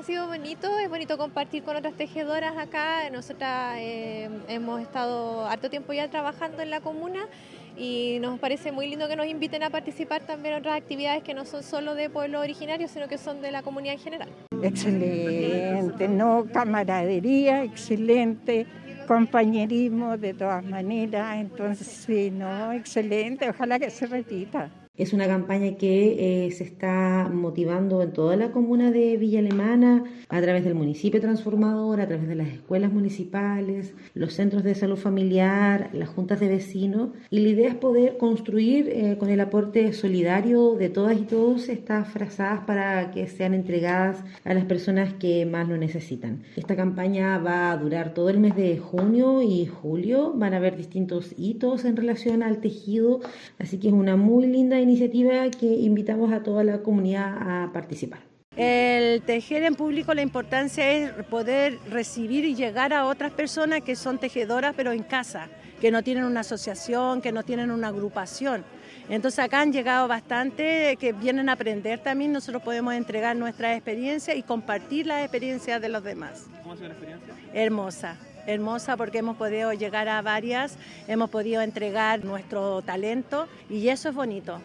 ha sido bonito, es bonito compartir con otras tejedoras acá. Nosotras eh, hemos estado harto tiempo ya trabajando en la comuna y nos parece muy lindo que nos inviten a participar también en otras actividades que no son solo de pueblos originarios, sino que son de la comunidad en general. Excelente, no camaradería, excelente, compañerismo de todas maneras, entonces sí, no, excelente, ojalá que se repita. Es una campaña que eh, se está motivando en toda la comuna de Villa Alemana, a través del municipio transformador, a través de las escuelas municipales, los centros de salud familiar, las juntas de vecinos. Y la idea es poder construir eh, con el aporte solidario de todas y todos estas frazadas para que sean entregadas a las personas que más lo necesitan. Esta campaña va a durar todo el mes de junio y julio. Van a haber distintos hitos en relación al tejido, así que es una muy linda iniciativa iniciativa que invitamos a toda la comunidad a participar. El tejer en público la importancia es poder recibir y llegar a otras personas que son tejedoras pero en casa, que no tienen una asociación, que no tienen una agrupación. Entonces acá han llegado bastante que vienen a aprender también, nosotros podemos entregar nuestra experiencia y compartir las experiencias de los demás. ¿Cómo ha sido la experiencia? Hermosa hermosa porque hemos podido llegar a varias, hemos podido entregar nuestro talento y eso es bonito.